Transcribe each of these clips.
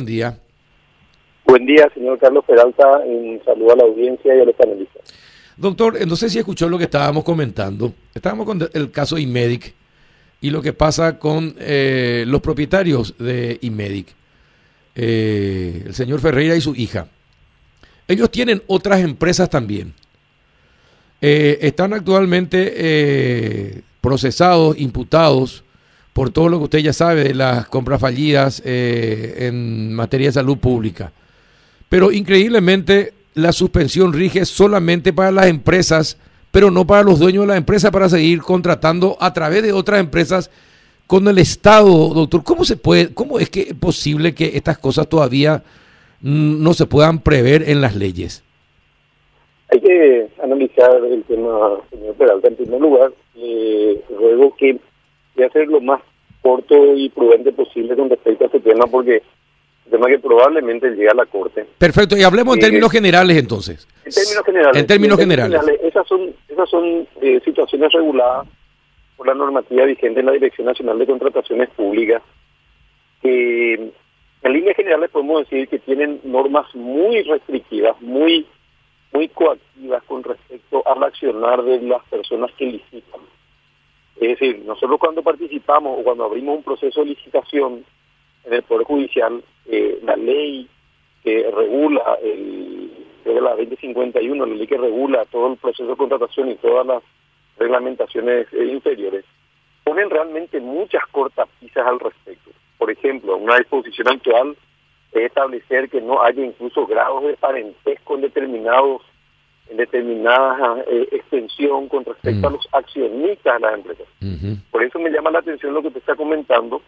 Buen día. Buen día, señor Carlos Peralta. Un saludo a la audiencia y a los panelistas. Doctor, eh, no sé si escuchó lo que estábamos comentando. Estábamos con el caso Imedic y lo que pasa con eh, los propietarios de Imedic, eh, el señor Ferreira y su hija. Ellos tienen otras empresas también. están actualmente procesados, imputados por todo lo que usted ya sabe de las compras fallidas eh, en materia de salud pública. Pero increíblemente la suspensión rige solamente para las empresas, pero no para los dueños de la empresa para seguir contratando a través de otras empresas con el Estado, doctor. ¿Cómo se puede, cómo es que es posible que estas cosas todavía no se puedan prever en las leyes? Hay que analizar el tema, señor Peralta. En primer lugar, le ruego que de hacer lo más corto y prudente posible con respecto a este tema, porque el tema que probablemente llega a la Corte. Perfecto, y hablemos en términos generales entonces. En términos generales. En términos generales. esas son, esas son eh, situaciones reguladas por la normativa vigente en la Dirección Nacional de Contrataciones Públicas, que en líneas generales podemos decir que tienen normas muy restrictivas, muy muy coactivas con respecto al accionar de las personas que licitan. Es decir, nosotros cuando participamos o cuando abrimos un proceso de licitación en el Poder Judicial, eh, la ley que regula, el, la 2051, la ley que regula todo el proceso de contratación y todas las reglamentaciones eh, inferiores, ponen realmente muchas cortas pisas al respecto. Por ejemplo, una disposición actual es establecer que no haya incluso grados de parentesco en determinados determinada eh, extensión con respecto a mm. los accionistas de las empresas. Por eso me llama la atención lo que usted está comentando,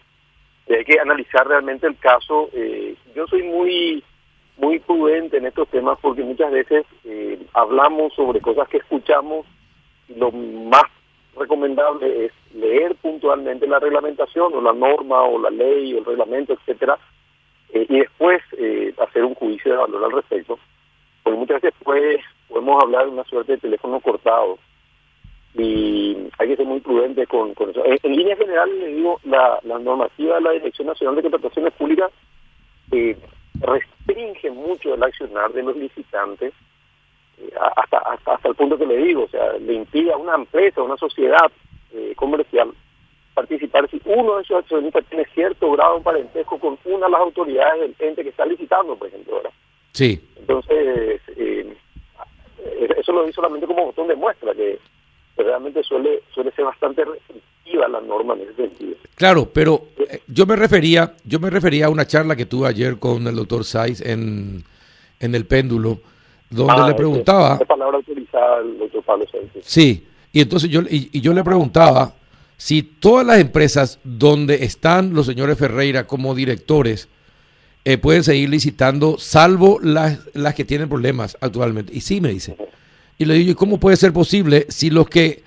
hay que analizar realmente el caso. Eh, yo soy muy muy prudente en estos temas porque muchas veces eh, hablamos sobre cosas que escuchamos y lo más recomendable es leer puntualmente la reglamentación o la norma o la ley o el reglamento, etcétera, y después hacer un juicio de valor al respecto. Porque muchas veces pues podemos hablar de una suerte de teléfono cortado y hay que ser muy prudente con, eso. En, línea general, le digo, la, normativa de la Dirección Nacional de Contrataciones Públicas eh, restringe mucho el accionar de los licitantes eh, hasta, hasta, el punto que le digo, o sea, le impide a una empresa, a una sociedad eh, comercial participar si uno de esos accionistas tiene cierto grado de parentesco con una de las autoridades del ente que está licitando, por ejemplo. ¿verdad? Sí. Entonces, eso lo di solamente como botón de muestra, que realmente suele, suele ser bastante restrictiva la norma en ese sentido. Claro, pero eh, yo me refería, yo me refería a una charla que tuve ayer con el doctor Saiz en, en el péndulo, donde ah, le preguntaba. palabra autorizada doctor Pablo Sí, y entonces yo, y yo le preguntaba si todas las empresas donde están los señores Ferreira como directores eh, pueden seguir licitando, salvo las, las que tienen problemas actualmente. Y sí, me dice. Y le digo, ¿y cómo puede ser posible si los que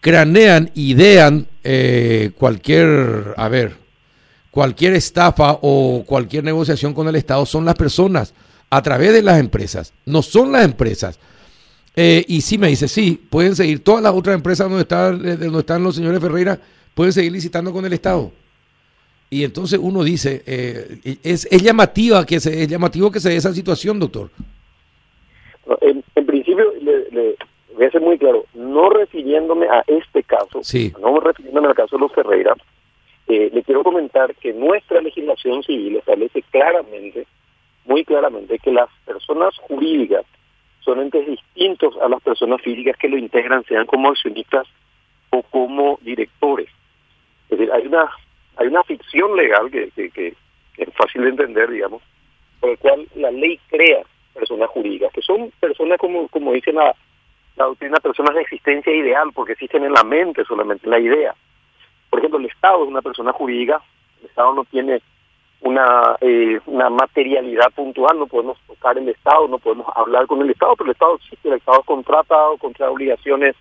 cranean, idean eh, cualquier, a ver, cualquier estafa o cualquier negociación con el Estado son las personas a través de las empresas, no son las empresas. Eh, y sí me dice, sí, pueden seguir, todas las otras empresas donde, está, donde están los señores Ferreira, pueden seguir licitando con el Estado. Y entonces uno dice, eh, es, es, llamativa que se, es llamativo que se dé esa situación, doctor. En, principio, le, voy a ser muy claro, no refiriéndome a este caso, no refiriéndome al caso de los Ferreira, eh, le quiero comentar que nuestra legislación civil establece claramente, muy claramente, que las personas jurídicas son entes distintos a las personas físicas que lo integran, sean como accionistas o como directores. Es decir, hay una hay una ficción legal que, que, es fácil de entender, digamos, por el cual la ley crea personas jurídicas, que son personas, como, como dice la, la doctrina, personas de existencia ideal, porque existen en la mente solamente, en la idea. Por ejemplo, el Estado es una persona jurídica, el Estado no tiene una, eh, una materialidad puntual, no podemos tocar el Estado, no podemos hablar con el Estado, pero el Estado existe, el Estado contrata o contra obligaciones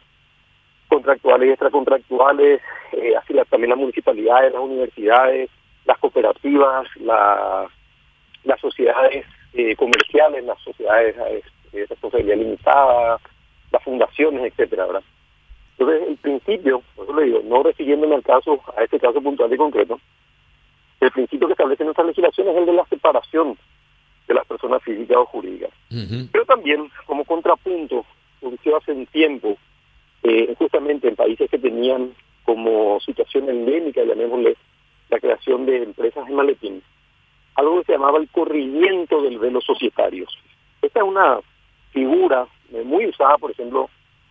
contractuales y extracontractuales, eh, así también las municipalidades, las universidades, las cooperativas, las sociedades eh, comerciales, las sociedades eh, de responsabilidad limitada, las fundaciones, etcétera, ¿verdad? Entonces, el principio, por eso le digo, no refiriéndome al caso, a este caso puntual y concreto, El principio que establece nuestra legislación es el de la separación de las personas físicas o jurídicas. Pero también, como contrapunto, surgió hace un tiempo, eh, justamente en países que tenían como situación endémica, llamémosle, la creación de empresas en maletín, algo que se llamaba el corrimiento del velo societario. Esta es una figura eh, muy usada, por ejemplo,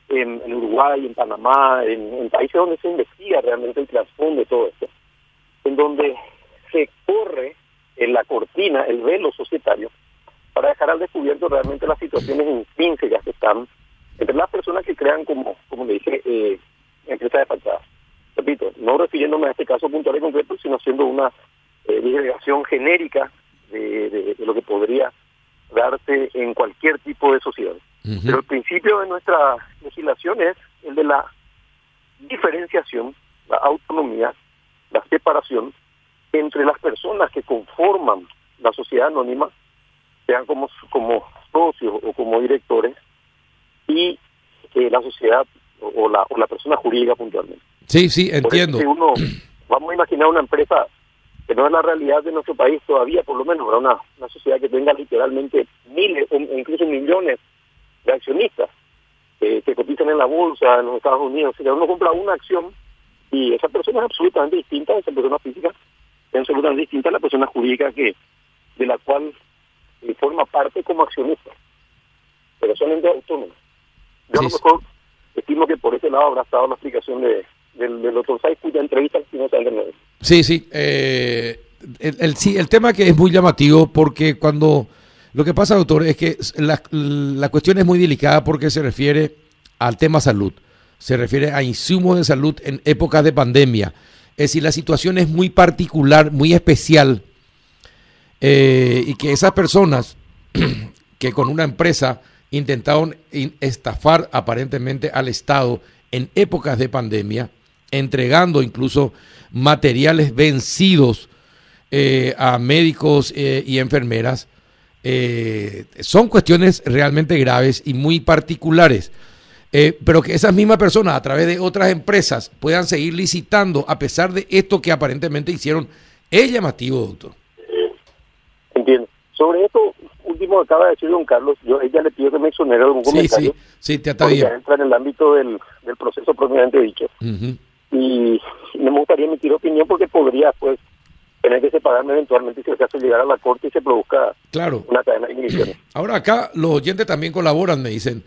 en, Uruguay, en Panamá, en, países donde se investiga realmente el trasfondo de todo esto, en donde se corre en la cortina, el velo societario, para dejar al descubierto realmente las situaciones intrínsecas que están entre las personas que crean, como, como le dije, eh, empresas de fachada. Repito, no refiriéndome a este caso puntual y concreto, sino siendo una eh, genérica de, lo que podría darse en cualquier tipo de sociedad. Pero el principio de nuestra legislación es el de la diferenciación, la autonomía, la separación entre las personas que conforman la sociedad anónima, sean como, como socios o como directores, y eh, la sociedad o, la, o la persona jurídica puntualmente. Sí, sí, entiendo. uno, vamos a imaginar una empresa que no es la realidad de nuestro país todavía, por lo menos, una, una sociedad que tenga literalmente miles o incluso millones de accionistas que cotizan en la bolsa en los Estados Unidos. Si uno compra una acción y esa persona es absolutamente distinta, esa persona física es absolutamente distinta a la persona jurídica que de la cual eh, forma parte como accionista. Pero son entes autónomos. Yo a lo mejor estimo que por ese lado habrá estado la explicación de, del, del doctor Saiz, cuya entrevista no Sí, sí. Eh, el, sí. El tema que es muy llamativo porque cuando... Lo que pasa, doctor, es que la, la cuestión es muy delicada porque se refiere al tema salud. Se refiere a insumos de salud en épocas de pandemia. Es decir, la situación es muy particular, muy especial. Eh, y que esas personas que con una empresa intentaron estafar aparentemente al Estado en épocas de pandemia, entregando incluso materiales vencidos eh, a médicos eh, y enfermeras, eh, son cuestiones realmente graves y muy particulares. pero que esas mismas personas a través de otras empresas puedan seguir licitando a pesar de esto que aparentemente hicieron es llamativo, doctor. Entiendo. Sobre esto último que acaba de decir don Carlos, yo ella le pido que me exonere algún comentario. Sí, sí, te bien. entra en el ámbito del, del proceso propiamente dicho y me gustaría emitir opinión porque podría pues tener que separarme eventualmente si el caso llegar a la corte y se produzca claro. una cadena de igniciones. Ahora acá los oyentes también colaboran, me dicen.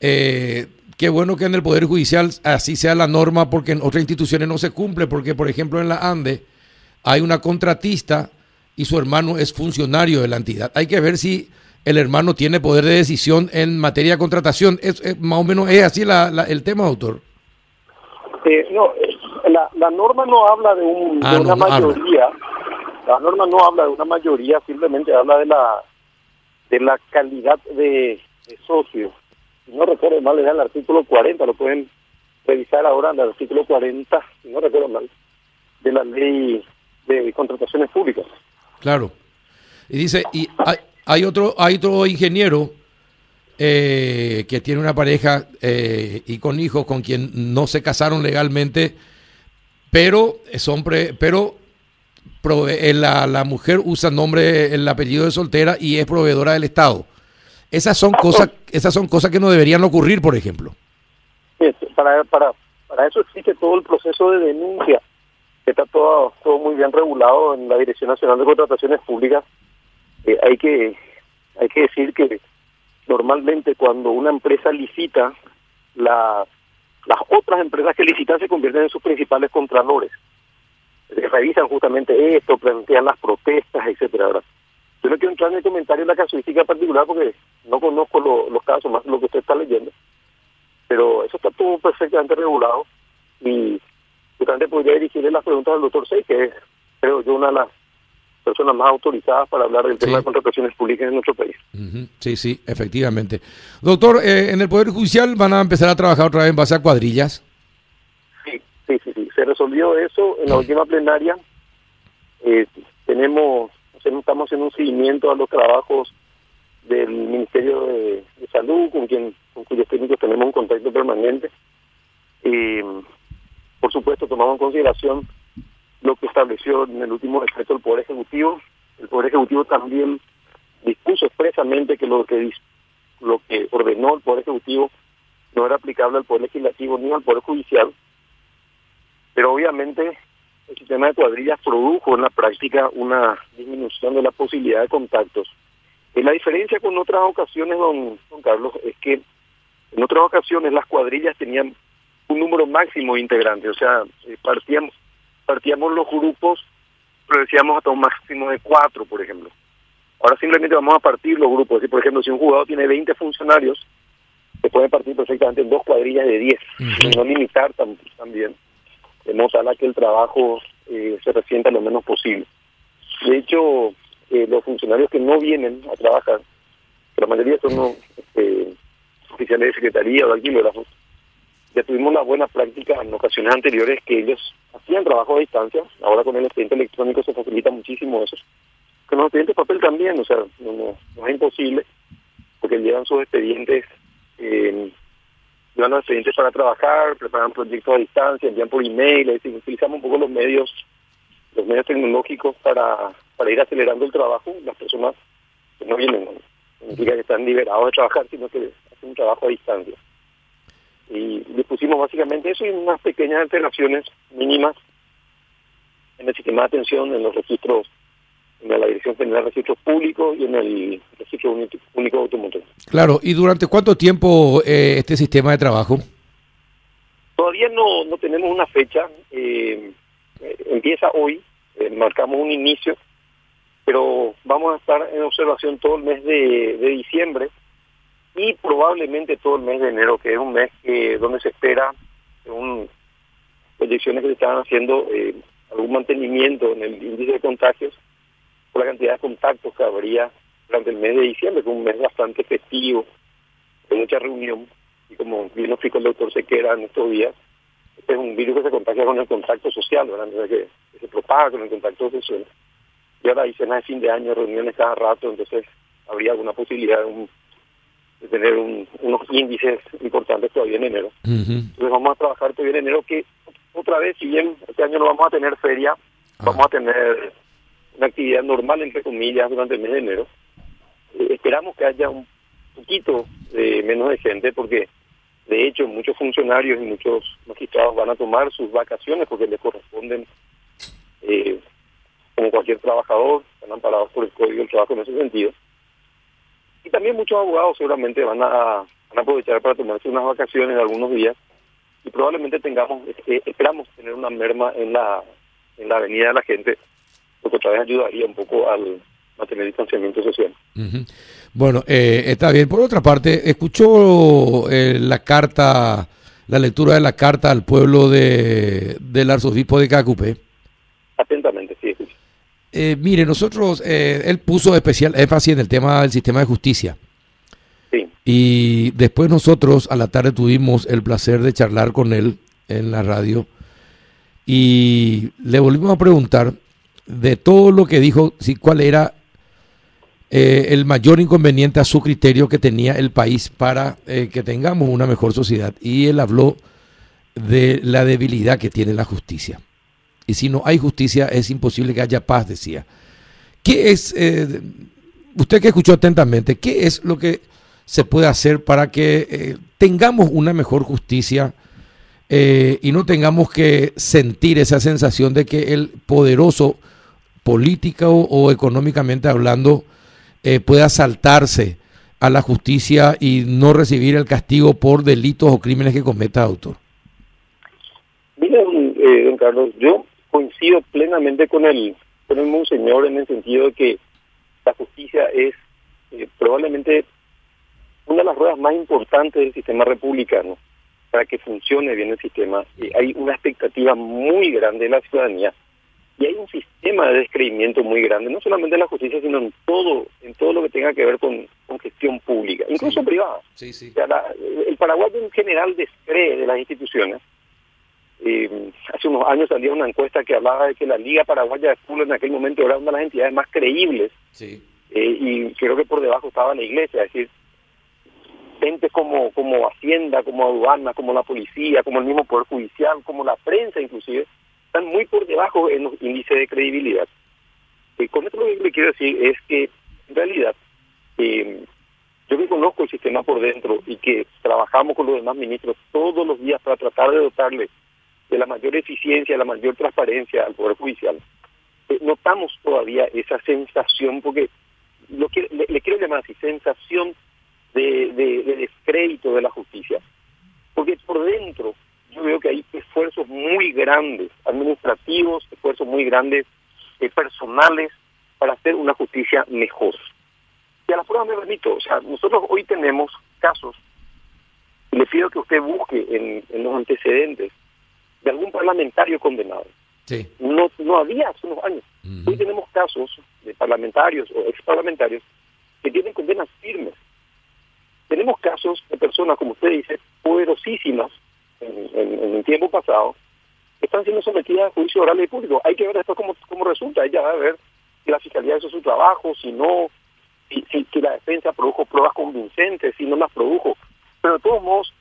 Eh, qué bueno que en el Poder Judicial así sea la norma porque en otras instituciones no se cumple, porque por ejemplo en la ANDE hay una contratista y su hermano es funcionario de la entidad. Hay que ver si el hermano tiene poder de decisión en materia de contratación. Es, más o menos es así la, el tema, doctor. Eh, no, la, la norma no habla de, un, ah, una mayoría. La norma no habla de una mayoría, simplemente habla de la de la calidad de, socio. no recuerdo mal, es el artículo 40, lo pueden revisar ahora en el artículo 40, si no recuerdo mal, de la ley de contrataciones públicas. Claro. Y dice, y hay, hay otro hay otro ingeniero eh, que tiene una pareja eh, y con hijos con quien no se casaron legalmente, pero son pero eh, la, la, mujer usa el nombre, el apellido de soltera y es proveedora del Estado. Esas son cosas, esas son cosas que no deberían ocurrir, por ejemplo. Para, para, para eso existe todo el proceso de denuncia, está todo, todo muy bien regulado en la Dirección Nacional de Contrataciones Públicas. hay que hay que decir que normalmente cuando una empresa licita, la, las otras empresas que licitan se convierten en sus principales contralores. Revisan justamente esto, plantean las protestas, etcétera. Yo no quiero entrar en el comentario en la casuística particular porque no conozco los casos más lo que usted está leyendo, pero eso está todo perfectamente regulado y justamente podría dirigirle las preguntas al doctor Sey, que es, creo yo, una de las personas más autorizadas para hablar del tema de contrataciones públicas en nuestro país. Sí, sí, efectivamente. Doctor, eh, ¿en el Poder Judicial van a empezar a trabajar otra vez en base a cuadrillas? Sí, sí, sí, se resolvió eso en la última plenaria. Eh, tenemos, estamos en un seguimiento a los trabajos del Ministerio de, Salud, con quien con cuyos técnicos tenemos un contacto permanente. Supuesto, tomamos en consideración lo que estableció en el último decreto el Poder Ejecutivo. El Poder Ejecutivo también dispuso expresamente que lo que lo que ordenó el Poder Ejecutivo no era aplicable al Poder Legislativo ni al Poder Judicial, pero obviamente el sistema de cuadrillas produjo en la práctica una disminución de la posibilidad de contactos. Y la diferencia con otras ocasiones, don, don Carlos, es que en otras ocasiones las cuadrillas tenían un número máximo de integrantes, o sea, eh, partíamos, partíamos los grupos, pero decíamos hasta un máximo de cuatro, por ejemplo. Ahora simplemente vamos a partir los grupos. Si, por ejemplo, si un jugador tiene 20 funcionarios, se puede partir perfectamente en dos cuadrillas de 10, y no limitar también, de modo a que el trabajo eh, se resienta lo menos posible. De hecho, eh, los funcionarios que no vienen a trabajar, la mayoría son este, oficiales de secretaría o de alquilógrafos, ya tuvimos la buena práctica en ocasiones anteriores que ellos hacían trabajo a distancia, ahora con el expediente electrónico se facilita muchísimo eso. Con los expedientes papel también, o sea, no, es imposible, porque llevan sus expedientes, eh, llevan los expedientes para trabajar, preparan proyectos a distancia, envían por email, utilizamos un poco los medios, los medios tecnológicos para, para ir acelerando el trabajo, las personas que no vienen, no significa que están liberados de trabajar, sino que hacen un trabajo a distancia y le pusimos básicamente eso y unas pequeñas alteraciones mínimas en el sistema de atención, en los registros, en la Dirección General de Registros Públicos y en el Registro Único Automotor. Claro, ¿y durante cuánto tiempo eh, este sistema de trabajo? Todavía no, no tenemos una fecha, eh, empieza hoy, eh, marcamos un inicio, pero vamos a estar en observación todo el mes de, de diciembre y probablemente todo el mes de enero, que es un mes que donde se espera, según proyecciones que se están haciendo, eh, algún mantenimiento en el índice de contagios por la cantidad de contactos que habría durante el mes de diciembre, que es un mes bastante festivo, de mucha reunión, y como bien lo explicó el doctor Sequera en estos días, este es un virus que se contagia con el contacto social, ¿verdad? que, se propaga con el contacto social. Y ahora hay cenas de fin de año, reuniones cada rato, entonces habría alguna posibilidad de un de tener unos índices importantes todavía en enero. Entonces vamos a trabajar todavía en enero que otra vez, si bien este año no vamos a tener feria, ah. vamos a tener una actividad normal, entre comillas, durante el mes de enero. Eh, esperamos que haya un poquito de menos de gente porque de hecho muchos funcionarios y muchos magistrados van a tomar sus vacaciones porque les corresponden eh, como cualquier trabajador, están amparados por el Código del Trabajo en ese sentido y también muchos abogados seguramente van a, aprovechar para tomarse unas vacaciones de algunos días y probablemente tengamos, eh, esperamos tener una merma en la, en la avenida de la gente, lo que otra vez ayudaría un poco al mantener distanciamiento social. Bueno, eh, está bien. Por otra parte, escuchó eh, la carta, la lectura de la carta al pueblo de, del arzobispo de Cacupé. Atentamente. Eh, mire, nosotros, eh, él puso especial énfasis en el tema del sistema de justicia. Sí. Y después nosotros a la tarde tuvimos el placer de charlar con él en la radio y le volvimos a preguntar de todo lo que dijo, si cuál era eh, el mayor inconveniente a su criterio que tenía el país para que tengamos una mejor sociedad. Y él habló de la debilidad que tiene la justicia. Y si no hay justicia, es imposible que haya paz, decía. ¿Qué es, eh, usted que escuchó atentamente, qué es lo que se puede hacer para que eh, tengamos una mejor justicia eh, y no tengamos que sentir esa sensación de que el poderoso, político o, económicamente hablando, pueda saltarse a la justicia y no recibir el castigo por delitos o crímenes que cometa autor? Mire, don Carlos, yo coincido plenamente con el, con el monseñor en el sentido de que la justicia es eh, probablemente una de las ruedas más importantes del sistema republicano para que funcione bien el sistema. hay una expectativa muy grande de la ciudadanía y hay un sistema de descreimiento muy grande, no solamente en la justicia, sino en todo, en todo lo que tenga que ver con, gestión pública, incluso privada. Sí, sí. el Paraguay en general descree de las instituciones eh, hace unos años salía una encuesta que hablaba de que la Liga Paraguaya de Fútbol en aquel momento era una de las entidades más creíbles. Sí. Eh, y creo que por debajo estaba la iglesia, es decir, gente como, como Hacienda, como aduana, como la policía, como el mismo Poder Judicial, como la prensa inclusive, están muy por debajo en los índices de credibilidad. Y con esto lo que le quiero decir es que, en realidad, eh, yo que conozco el sistema por dentro y que trabajamos con los demás ministros todos los días para tratar de dotarle de la mayor eficiencia, la mayor transparencia al Poder Judicial, eh, notamos todavía esa sensación, porque lo que, le, quiero llamar así, sensación de, de, descrédito de la justicia. Porque por dentro yo veo que hay esfuerzos muy grandes, administrativos, esfuerzos muy grandes eh, personales, para hacer una justicia mejor. Y a la prueba me remito, o sea, nosotros hoy tenemos casos, le pido que usted busque en, los antecedentes de algún parlamentario condenado. Sí. No, no había hace unos años. Hoy tenemos casos de parlamentarios o ex parlamentarios que tienen condenas firmes. Tenemos casos de personas, como usted dice, poderosísimas en, el tiempo pasado, que están siendo sometidas a juicio oral y público. Hay que ver esto cómo, cómo resulta. Ella va a ver si la fiscalía hizo su trabajo, si no, si, si, la defensa produjo pruebas convincentes, si no las produjo. Pero de todos modos,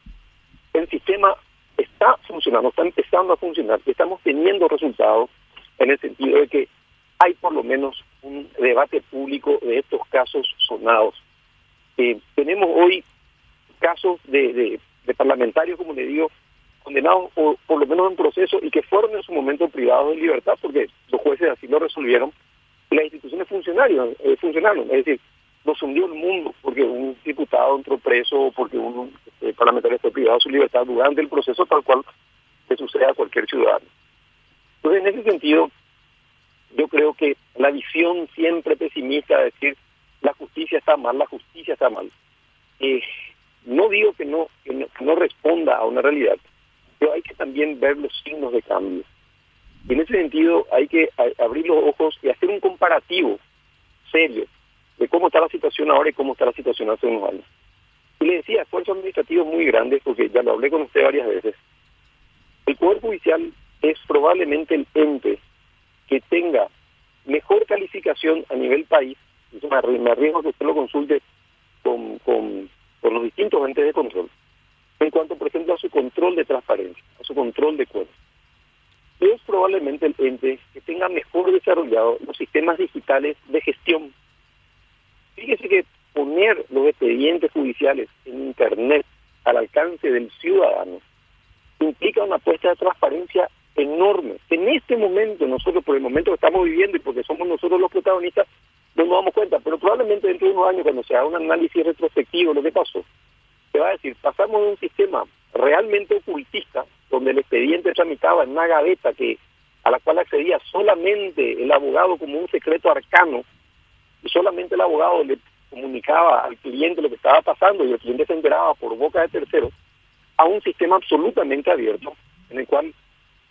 el sistema está funcionando, está empezando a funcionar, estamos teniendo resultados en el sentido de que hay por lo menos un debate público de estos casos sonados. Eh, tenemos hoy casos de, parlamentarios, como le digo, condenados por, por lo menos en proceso y que fueron en su momento privados de libertad porque los jueces así lo resolvieron. Las instituciones funcionaron, eh, funcionaron, es decir, nos hundió el mundo porque un diputado entró preso o porque un eh, parlamentario fue privado de su libertad durante el proceso tal cual le sucede a cualquier ciudadano. Entonces, en ese sentido, yo creo que la visión siempre pesimista de decir la justicia está mal, la justicia está mal, eh, no digo que no, no, responda a una realidad, pero hay que también ver los signos de cambio. En ese sentido hay que abrir los ojos y hacer un comparativo serio de cómo está la situación ahora y cómo está la situación hace unos años. Y le decía, esfuerzos administrativos muy grandes, porque ya lo hablé con usted varias veces. El Poder Judicial es probablemente el ente que tenga mejor calificación a nivel país, me arriesgo que usted lo consulte con, con, con los distintos entes de control, en cuanto, por ejemplo, a su control de transparencia, a su control de cuentas. Es probablemente el ente que tenga mejor desarrollado los sistemas digitales de gestión Fíjese que poner los expedientes judiciales en Internet al alcance del ciudadano implica una apuesta de transparencia enorme. En este momento, nosotros por el momento que estamos viviendo y porque somos nosotros los protagonistas, no nos damos cuenta, pero probablemente dentro de unos años, cuando se haga un análisis retrospectivo de lo que pasó, se va a decir, pasamos de un sistema realmente ocultista, donde el expediente tramitaba en una gaveta que a la cual accedía solamente el abogado como un secreto arcano, y solamente el abogado le comunicaba al cliente lo que estaba pasando y el cliente se enteraba por boca de terceros, a un sistema absolutamente abierto en el cual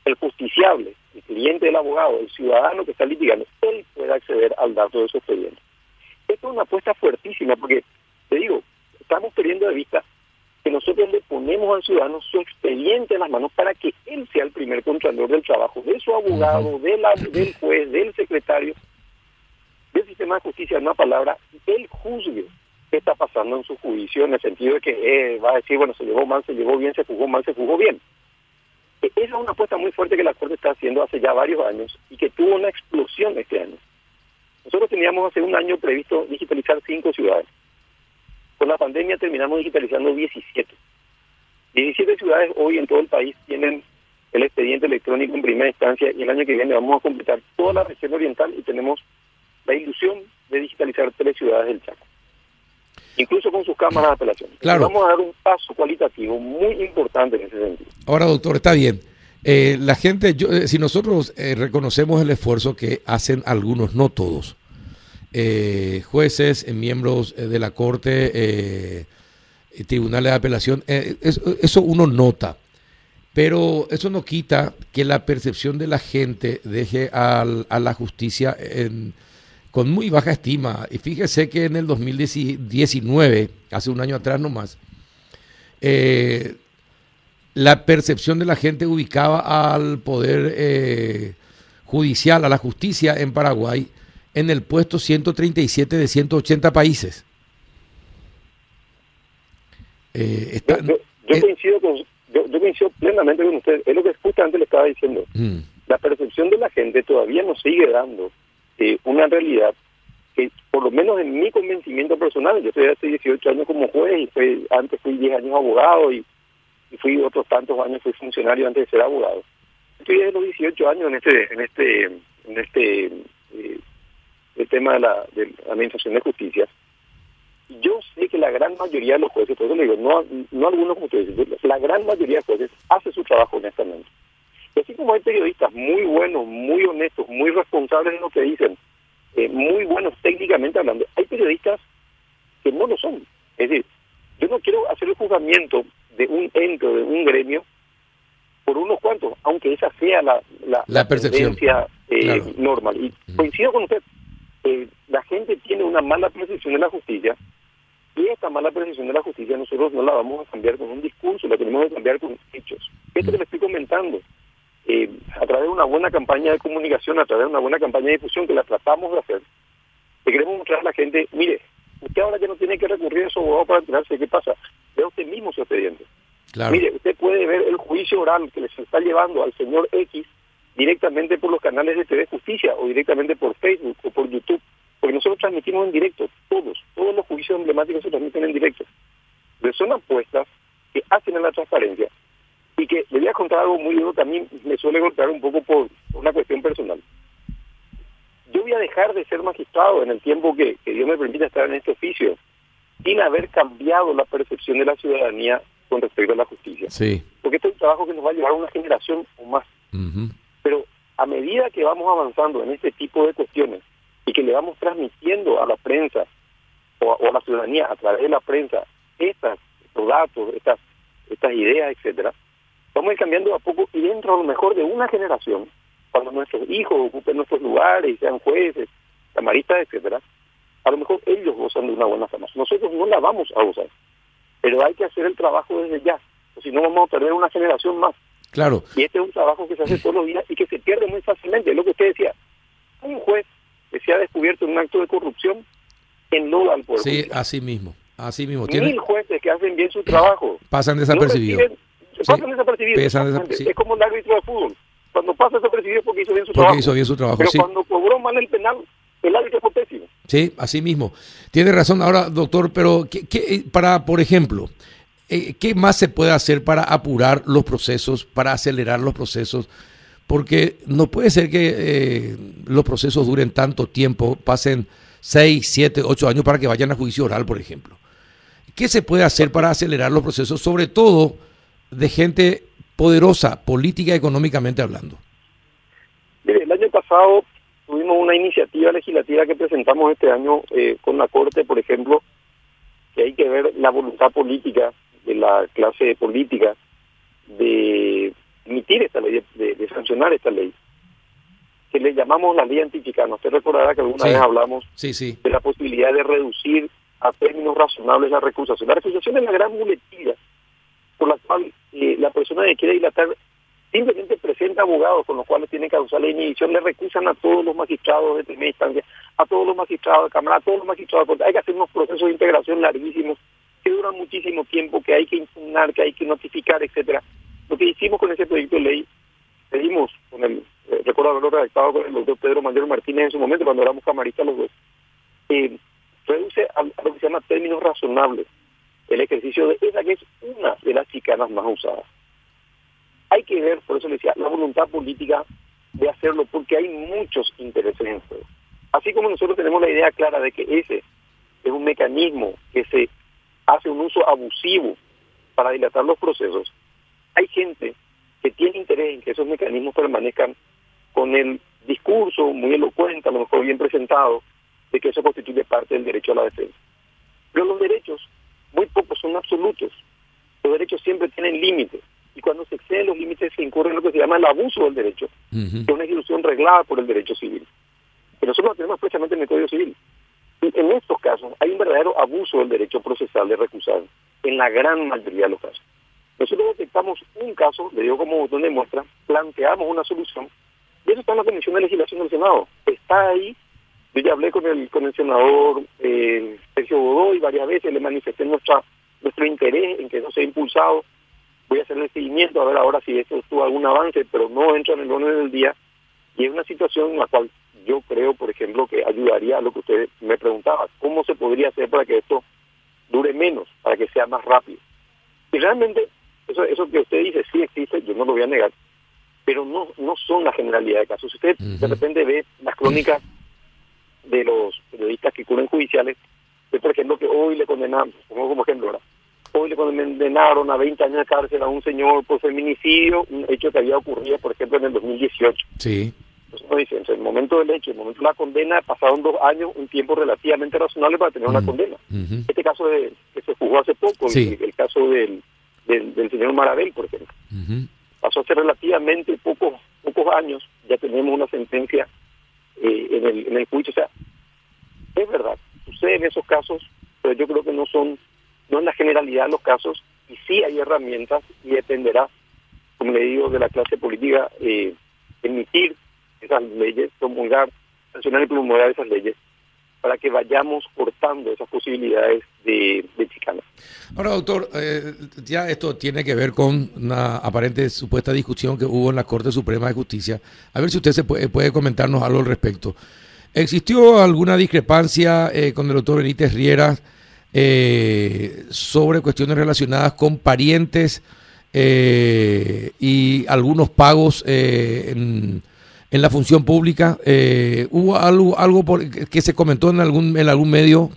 el justiciable, el cliente del abogado, el ciudadano que está litigando, él puede acceder al dato de su expediente. Esto es una apuesta fuertísima porque, te digo, estamos perdiendo de vista que nosotros le ponemos al ciudadano su expediente en las manos para que él sea el primer contralor del trabajo de su abogado, de la, del juez, del secretario, del sistema de justicia una palabra, él juzgue qué está pasando en su juicio, en el sentido de que eh, va a decir, bueno, se llevó mal, se llevó bien, se juzgó mal, se juzgó bien. E, esa es una apuesta muy fuerte que la Corte está haciendo hace ya varios años y que tuvo una explosión este año. Nosotros teníamos hace un año previsto digitalizar cinco ciudades. Con la pandemia terminamos digitalizando 17. 17 ciudades hoy en todo el país tienen el expediente electrónico en primera instancia y el año que viene vamos a completar toda la región oriental y tenemos la ilusión de digitalizar tres ciudades del Chaco, incluso con sus cámaras de apelación. Claro. Vamos a dar un paso cualitativo muy importante en ese sentido. Ahora, doctor, está bien. Eh, la gente, yo, eh, si nosotros eh, reconocemos el esfuerzo que hacen algunos, no todos, jueces, miembros de la Corte, tribunales de apelación, eso, eso uno nota. Pero eso no quita que la percepción de la gente deje al, a la justicia en, con muy baja estima. Y fíjese que en el 2019, hace un año atrás nomás, eh, la percepción de la gente ubicaba al poder eh, judicial, a la justicia en Paraguay, en el puesto 137 de 180 países. Eh, yo, coincido con, yo, coincido plenamente con usted. Es lo que justamente le estaba diciendo. Mm. la percepción de la gente todavía nos sigue dando eh, una realidad que, por lo menos en mi convencimiento personal, yo estoy hace 18 años como juez y antes fui 10 años abogado y, fui otros tantos años fui funcionario antes de ser abogado. Estoy desde los 18 años en este en este en este eh, el tema de la, de la administración de justicia yo sé que la gran mayoría de los jueces, por eso le digo, no, no algunos como ustedes, la gran mayoría de jueces hace su trabajo honestamente. Y así como hay periodistas muy buenos, muy honestos, muy responsables en lo que dicen, eh, muy buenos técnicamente hablando, hay periodistas que no lo son. Es decir, yo no quiero hacer el juzgamiento de un ente de un gremio por unos cuantos, aunque esa sea la, la, percepción eh, normal. Y coincido con usted, eh, la gente tiene una mala percepción de la justicia y esta mala percepción de la justicia nosotros no la vamos a cambiar con un discurso, la tenemos que cambiar con hechos. Esto que le estoy comentando, eh, a través de una buena campaña de comunicación, a través de una buena campaña de difusión que la tratamos de hacer, le queremos mostrar a la gente, mire, usted ahora ya no tiene que recurrir a su abogado para enterarse de qué pasa, vea usted mismo su expediente. Mire, usted puede ver el juicio oral que les está llevando al señor X directamente por los canales de TV Justicia o directamente por Facebook o por YouTube porque nosotros transmitimos en directo, todos, todos los juicios emblemáticos se transmiten en directo. Pero son apuestas que hacen en la transparencia y que le voy a contar algo muy duro también me suele golpear un poco por una cuestión personal. Yo voy a dejar de ser magistrado en el tiempo que, que Dios me permita estar en este oficio sin haber cambiado la percepción de la ciudadanía con respecto a la justicia. Sí. Porque este es un trabajo que nos va a llevar una generación o más. Pero a medida que vamos avanzando en este tipo de cuestiones, y que le vamos transmitiendo a la prensa o, a la ciudadanía a través de la prensa estas, estos datos, estas, estas ideas, etcétera, vamos a ir cambiando a poco y dentro a lo mejor de una generación, cuando nuestros hijos ocupen nuestros lugares y sean jueces, camaristas, etcétera, a lo mejor ellos gozan de una buena fama. Nosotros no la vamos a gozar, pero hay que hacer el trabajo desde ya, o si no vamos a perder una generación más. Claro. Y este es un trabajo que se hace todos los días y que se pierde muy fácilmente. Es lo que usted decía. Un juez que se ha descubierto un acto de corrupción en no al poder. Sí, así mismo. Así mismo. Mil jueces que hacen bien su trabajo. Pasan desapercibidos. Pasan desapercibidos. Es como el árbitro de fútbol. Cuando pasa desapercibido es porque hizo bien su porque hizo bien su trabajo. Pero cuando cobró mal el penal, el árbitro fue pésimo. Sí, así mismo. Tiene razón. Ahora, doctor, pero ¿qué, qué, para, por ejemplo, eh, ¿qué más se puede hacer para apurar los procesos, para acelerar los procesos? porque no puede ser que eh, los procesos duren tanto tiempo, pasen 6, 7, 8 años para que vayan a juicio oral, por ejemplo. ¿Qué se puede hacer para acelerar los procesos, sobre todo de gente poderosa, política y económicamente hablando? el año pasado tuvimos una iniciativa legislativa que presentamos este año eh, con la Corte, por ejemplo, que hay que ver la voluntad política de la clase política de emitir esta ley, de, sancionar esta ley, que le llamamos la ley antichicana. Usted recordará que alguna vez hablamos de la posibilidad de reducir a términos razonables la recusación. La recusación es la gran muletilla por la cual eh, la persona que quiere dilatar simplemente presenta abogados con los cuales tiene que usar la inhibición, le recusan a todos los magistrados de primera instancia, a todos los magistrados de Cámara, a todos los magistrados de Hay que hacer unos procesos de integración larguísimos que duran muchísimo tiempo, que hay que impugnar, que hay que notificar, etcétera. Lo que hicimos con ese proyecto de ley, pedimos, con el, eh, recuerdo haberlo redactado con el doctor Pedro Mayor Martínez en su momento, cuando éramos camaristas los dos, eh, reduce a, lo que se llama términos razonables el ejercicio de esa que es una de las chicanas más usadas. Hay que ver, por eso le decía, la voluntad política de hacerlo, porque hay muchos intereses en juego. Así como nosotros tenemos la idea clara de que ese es un mecanismo que se hace un uso abusivo para dilatar los procesos, hay gente que tiene interés en que esos mecanismos permanezcan con el discurso muy elocuente, a lo mejor bien presentado, de que eso constituye parte del derecho a la defensa. Pero los derechos, muy pocos son absolutos. Los derechos siempre tienen límites. Y cuando se exceden los límites se incurre en lo que se llama el abuso del derecho, que es una institución reglada por el derecho civil. Pero nosotros lo tenemos precisamente en el Código Civil. Y en estos casos hay un verdadero abuso del derecho procesal de recusar, en la gran mayoría de los casos. Nosotros detectamos un caso, le digo como botón de muestra, planteamos una solución, y eso está en la Comisión de Legislación del Senado. Está ahí, yo ya hablé con el, con el senador eh, Sergio Godoy varias veces, le manifesté nuestra, nuestro interés en que eso sea impulsado, voy a hacer el seguimiento a ver ahora si esto tuvo algún avance, pero no entra en el orden del día. Y es una situación en la cual yo creo, por ejemplo, que ayudaría a lo que usted me preguntaba, ¿cómo se podría hacer para que esto dure menos, para que sea más rápido? Y realmente, eso, eso que usted dice sí existe, yo no lo voy a negar, pero no, no son la generalidad de casos. Si usted de repente ve las crónicas de los periodistas que cubren judiciales, ve por ejemplo que hoy le condenaron, pongo como ejemplo ahora, hoy le condenaron a 20 años de cárcel a un señor por feminicidio, un hecho que había ocurrido, por ejemplo, en el 2018. Sí. Entonces, en el momento del hecho, en el momento de la condena, pasaron dos años, un tiempo relativamente razonable para tener una condena. Este caso de, que se juzgó hace poco, el, caso del, del, señor Marabel, por ejemplo, pasó hace relativamente pocos pocos años, ya tenemos una sentencia eh, en, el, en el juicio. O sea, es verdad, suceden esos casos, pero yo creo que no son no en la generalidad los casos, y sí hay herramientas y dependerá, como le digo, de la clase política, eh, emitir esas leyes, promulgar, sancionar y promulgar esas leyes para que vayamos cortando esas posibilidades de, de. Ahora, doctor, eh, ya esto tiene que ver con una aparente supuesta discusión que hubo en la Corte Suprema de Justicia. A ver si usted se puede, puede comentarnos algo al respecto. ¿Existió alguna discrepancia eh, con el doctor Benítez Riera eh, sobre cuestiones relacionadas con parientes eh, y algunos pagos eh, en, en, la función pública. Eh, ¿Hubo algo, algo por, que se comentó en algún, en algún medio?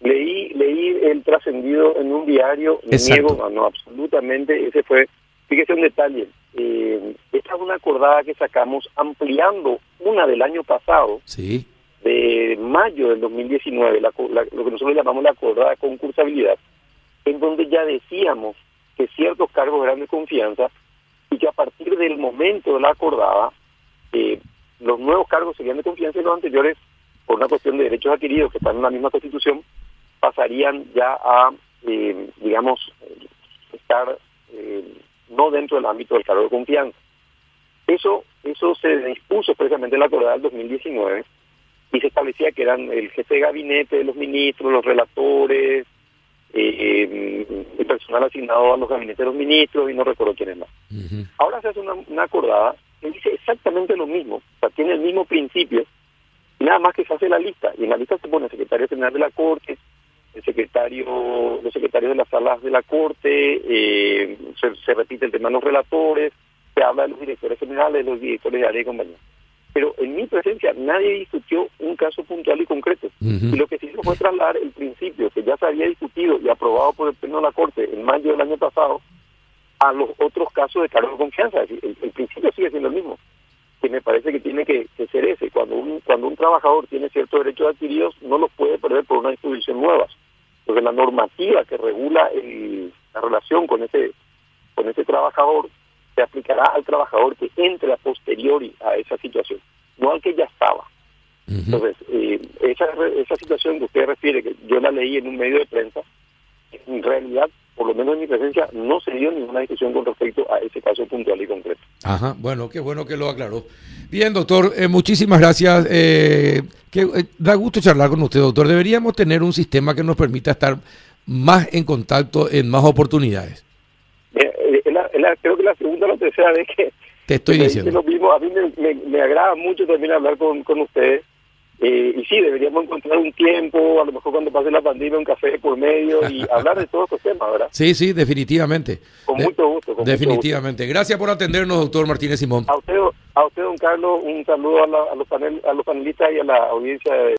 Leí, leí el trascendido en un diario, niego, no, no, absolutamente, ese fue, fíjese un detalle, eh, esta es una acordada que sacamos ampliando una del año pasado. Sí de mayo del 2019, la, lo que nosotros llamamos la acordada de concursabilidad, en donde ya decíamos que ciertos cargos eran de confianza y que a partir del momento de la acordada, eh, los nuevos cargos serían de confianza y los anteriores, por una cuestión de derechos adquiridos que están en la misma constitución, pasarían ya a, eh, digamos, estar eh, no dentro del ámbito del cargo de confianza. Eso, eso se dispuso expresamente en la acordada del 2019 y se establecía que eran el jefe de gabinete de los ministros, los relatores, eh, el personal asignado a los gabinetes de los ministros y no recuerdo quién es más. Ahora se hace una, acordada que dice exactamente lo mismo, o sea, tiene el mismo principio, nada más que se hace la lista, y en la lista se pone el secretario general de la Corte, el secretario, los secretarios de las salas de la Corte, eh, se, repite el tema de los relatores, se habla de los directores generales, de los directores de área y compañía pero en mi presencia nadie discutió un caso puntual y concreto. Y lo que se hizo fue trasladar el principio que ya se había discutido y aprobado por el Pleno de la Corte en mayo del año pasado a los otros casos de cargo de confianza. el, principio sigue siendo el mismo, que me parece que tiene que, ser ese. Cuando un, cuando un trabajador tiene ciertos derechos adquiridos, no los puede perder por una disposición nueva. Porque la normativa que regula la relación con ese, con ese trabajador se aplicará al trabajador que entre a posteriori a esa situación, no al que ya estaba. Entonces, eh, esa, esa situación que usted refiere, que yo la leí en un medio de prensa, en realidad, por lo menos en mi presencia, no se dio ninguna discusión con respecto a ese caso puntual y concreto. Ajá, bueno, qué bueno que lo aclaró. Bien, doctor, eh, muchísimas gracias. Eh, que, eh, da gusto charlar con usted, doctor. Deberíamos tener un sistema que nos permita estar más en contacto en más oportunidades creo que la segunda o la tercera vez que, te estoy diciendo. a mí me, agrada mucho también hablar con, con ustedes. Eh, y sí, deberíamos encontrar un tiempo, a lo mejor cuando pase la pandemia, un café por medio y hablar de todos estos temas, ¿verdad? Sí, sí, definitivamente. Con mucho gusto. definitivamente. Gracias por atendernos, doctor Martínez Simón. A usted, a usted don Carlos, un saludo a, los, panel, a los panelistas y a la audiencia de